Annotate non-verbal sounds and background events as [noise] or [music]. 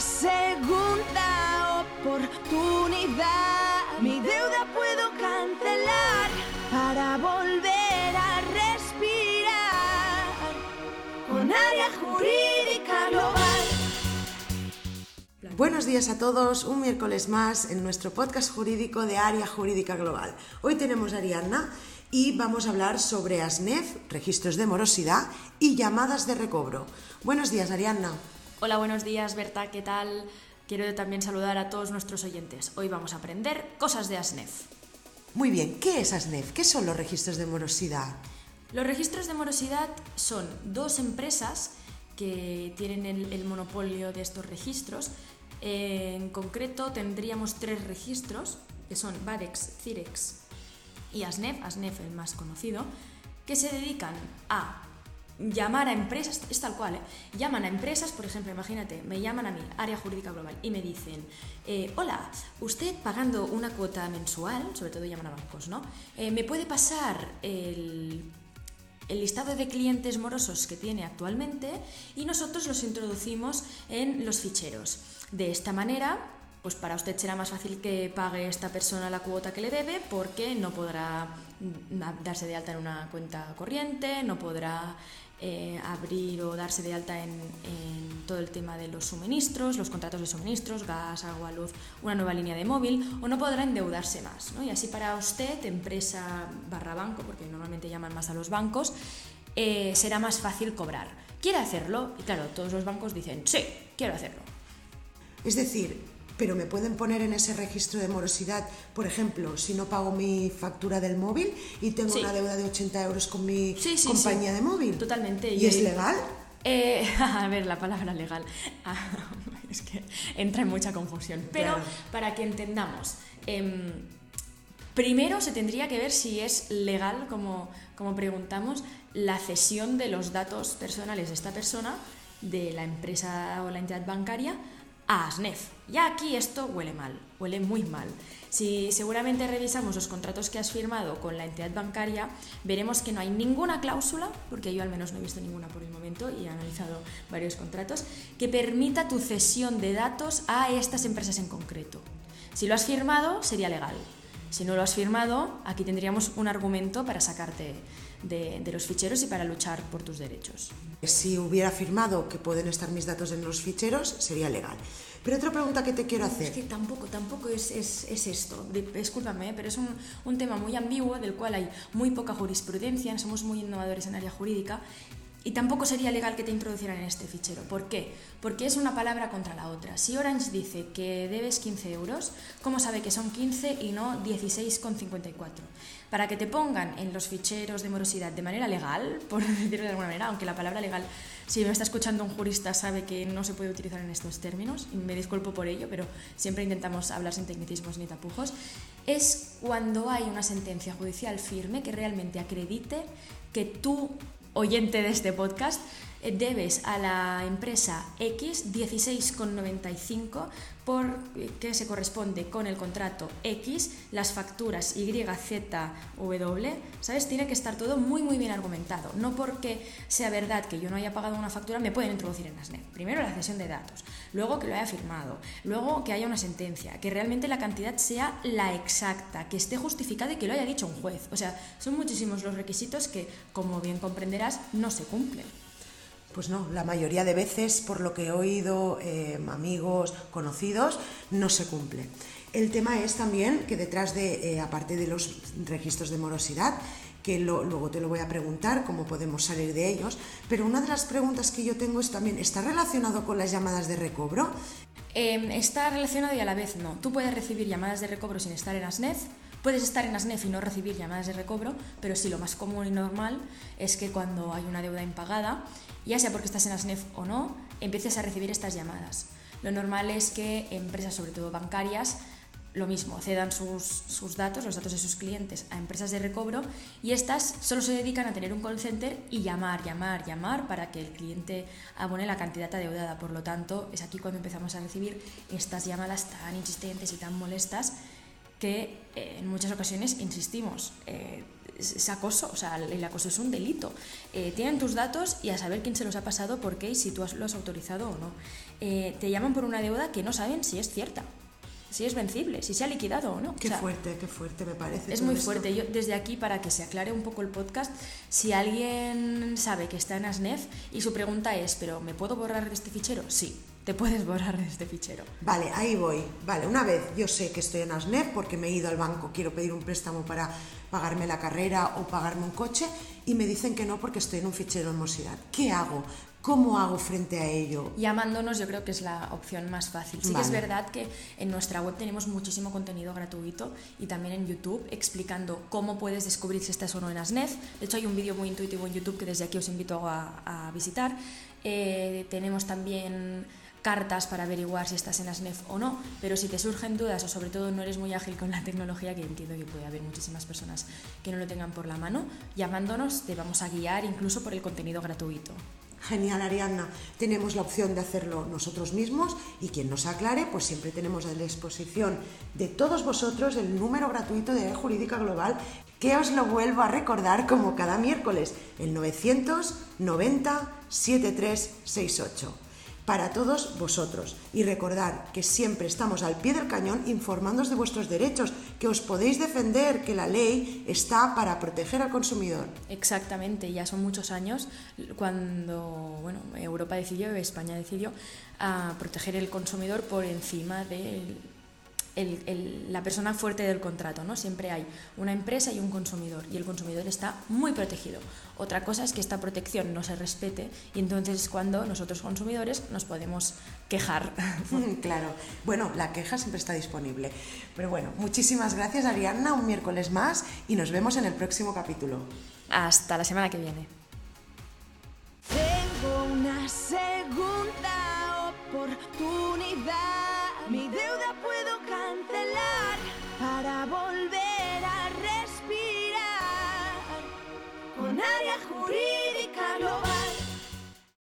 segunda oportunidad. Mi deuda puedo cancelar para volver a respirar con área jurídica global. Buenos días a todos, un miércoles más en nuestro podcast jurídico de Área Jurídica Global. Hoy tenemos a Ariadna y vamos a hablar sobre ASNEF, registros de morosidad y llamadas de recobro. Buenos días, Ariadna. Hola, buenos días, Berta, ¿qué tal? Quiero también saludar a todos nuestros oyentes. Hoy vamos a aprender cosas de ASNEF. Muy bien, ¿qué es ASNEF? ¿Qué son los registros de morosidad? Los registros de morosidad son dos empresas que tienen el, el monopolio de estos registros. En concreto tendríamos tres registros, que son Badex, Cirex y ASNEF, ASNEF el más conocido, que se dedican a llamar a empresas, es tal cual, ¿eh? llaman a empresas, por ejemplo, imagínate, me llaman a mí, área jurídica global, y me dicen, eh, hola, usted pagando una cuota mensual, sobre todo llaman a bancos, ¿no? Eh, ¿Me puede pasar el, el listado de clientes morosos que tiene actualmente y nosotros los introducimos en los ficheros? De esta manera, pues para usted será más fácil que pague esta persona la cuota que le debe porque no podrá darse de alta en una cuenta corriente, no podrá eh, abrir o darse de alta en, todo el tema de los suministros, los contratos de suministros, gas, agua, luz, una nueva línea de móvil, o no podrá endeudarse más. ¿no? Y así para usted, empresa barra banco, porque normalmente llaman más a los bancos, eh, será más fácil cobrar. ¿Quiere hacerlo? Y claro, todos los bancos dicen, sí, quiero hacerlo. Es decir, pero me pueden poner en ese registro de morosidad, por ejemplo, si no pago mi factura del móvil y tengo Sí. una deuda de 80 euros con mi Sí, sí, compañía de móvil. Totalmente. ¿Y es legal? Eh, [laughs] a ver, la palabra legal. Ah, [laughs] es que entra en mucha confusión. Pero Claro. para que entendamos, em, primero se tendría que ver si es legal, como, como preguntamos, la cesión de los datos personales de esta persona, de la empresa o la entidad bancaria, a ASNEF. Ya aquí esto huele mal, huele muy mal. Si seguramente revisamos los contratos que has firmado con la entidad bancaria, veremos que no hay ninguna cláusula, porque yo al menos no he visto ninguna por el momento y he analizado varios contratos, que permita tu cesión de datos a estas empresas en concreto. Si lo has firmado, sería legal. Si no lo has firmado, aquí tendríamos un argumento para sacarte de, de los ficheros y para luchar por tus derechos. Si hubiera firmado que pueden estar mis datos en los ficheros, sería legal. Pero otra pregunta que te quiero Es hacer. que tampoco, tampoco es, es, es esto. Discúlpame, ¿eh? pero es un, un tema muy ambiguo del cual hay muy poca jurisprudencia, somos muy innovadores en área jurídica y tampoco sería legal que te introducieran en este fichero. ¿Por qué? Porque es una palabra contra la otra. Si Orange dice que debes 15 euros, ¿cómo sabe que son 15 y no 16,54? Para que te pongan en los ficheros de morosidad de manera legal, [laughs] por decirlo de alguna manera, aunque la palabra legal, si me está escuchando un jurista, sabe que no se puede utilizar en estos términos, y me disculpo por ello, pero siempre intentamos hablar sin tecnicismos ni tapujos, es cuando hay una sentencia judicial firme que realmente acredite que tú, oyente de este podcast, eh, debes a la empresa X 16,95 por eh, se corresponde con el contrato X, las facturas Y, Z, W, ¿sabes? Tiene que estar todo muy muy bien argumentado. No porque sea verdad que yo no haya pagado una factura me pueden introducir en ASNEF. Primero la cesión de datos, luego que lo haya firmado, luego que haya una sentencia, que realmente la cantidad sea la exacta, que esté justificada y que lo haya dicho un juez. O sea, son muchísimos los requisitos que, como bien comprenderás, no se cumplen. Pues no, la mayoría de veces, por lo que he oído, eh, amigos, conocidos, no se cumple. El tema es también que detrás de, eh, aparte de los registros de morosidad, que lo- luego te lo voy a preguntar, cómo podemos salir de ellos, pero una de las preguntas que yo tengo es también, ¿está relacionado con las llamadas de recobro? Eh, está relacionado y a la vez no. Tú puedes recibir llamadas de recobro sin estar en ASNEF, puedes estar en ASNEF y no recibir llamadas de recobro, pero sí lo más común y normal es que cuando hay una deuda impagada, ya sea porque estás en ASNEF o no, empieces a recibir estas llamadas. Lo normal es que empresas, sobre todo bancarias, lo mismo, cedan sus, sus datos, los datos de sus clientes a empresas de recobro y estas solo se dedican a tener un call center y llamar, llamar, llamar para que el cliente abone la cantidad adeudada. Por lo tanto, es aquí cuando empezamos a recibir estas llamadas tan insistentes y tan molestas que eh, en muchas ocasiones insistimos. eh, es, acoso, o sea, el acoso es un delito. Eh, tienen tus datos y a saber quién se los ha pasado, por qué y si tú lo has autorizado o no. Te llaman por una deuda que no saben si es cierta si es vencible, si se ha liquidado o no. Qué fuerte, qué fuerte me parece. Es muy fuerte. Yo desde aquí, para que se aclare un poco el podcast, si alguien sabe que está en ASNEF y su pregunta es, ¿pero me puedo borrar de este fichero? Sí, te puedes borrar de este fichero. Vale, ahí voy. Vale, una vez yo sé que estoy en ASNEF porque me he ido al banco, quiero pedir un préstamo para pagarme la carrera o pagarme un coche y me dicen que no porque estoy en un fichero de morosidad. ¿Qué hago? ¿Cómo hago frente a ello? Llamándonos yo creo que es la opción más fácil. Sí que es verdad que en nuestra web tenemos muchísimo contenido gratuito y también en YouTube explicando cómo puedes descubrir si estás o no en ASNEF. De hecho hay un vídeo muy intuitivo en YouTube que desde aquí os invito a, visitar. Eh, tenemos también cartas para averiguar si estás en ASNEF o no, pero si te surgen dudas o sobre todo no eres muy ágil con la tecnología, que entiendo que puede haber muchísimas personas que no lo tengan por la mano, llamándonos te vamos a guiar incluso por el contenido gratuito. Genial, Ariadna. Tenemos la opción de hacerlo nosotros mismos y quien nos aclare, pues siempre tenemos a la disposición de todos vosotros el número gratuito de Jurídica Global que os lo vuelvo a recordar como cada miércoles, el 990 7368 para todos vosotros. Y recordad que siempre estamos al pie del cañón informándoos de vuestros derechos, que os podéis defender, que la ley está para proteger al consumidor. Exactamente, ya son muchos años cuando bueno, Europa decidió, España decidió, proteger el consumidor por encima del la persona fuerte del contrato, ¿no? Siempre hay una empresa y un consumidor y el consumidor está muy protegido. Otra cosa es que esta protección no se respete y entonces es cuando nosotros consumidores nos podemos quejar. [laughs] Claro, bueno, la queja siempre está disponible. Pero bueno, muchísimas gracias Arianna, un miércoles más y nos vemos en el próximo capítulo. Hasta la semana que viene. Tengo una segunda oportunidad. Mi deuda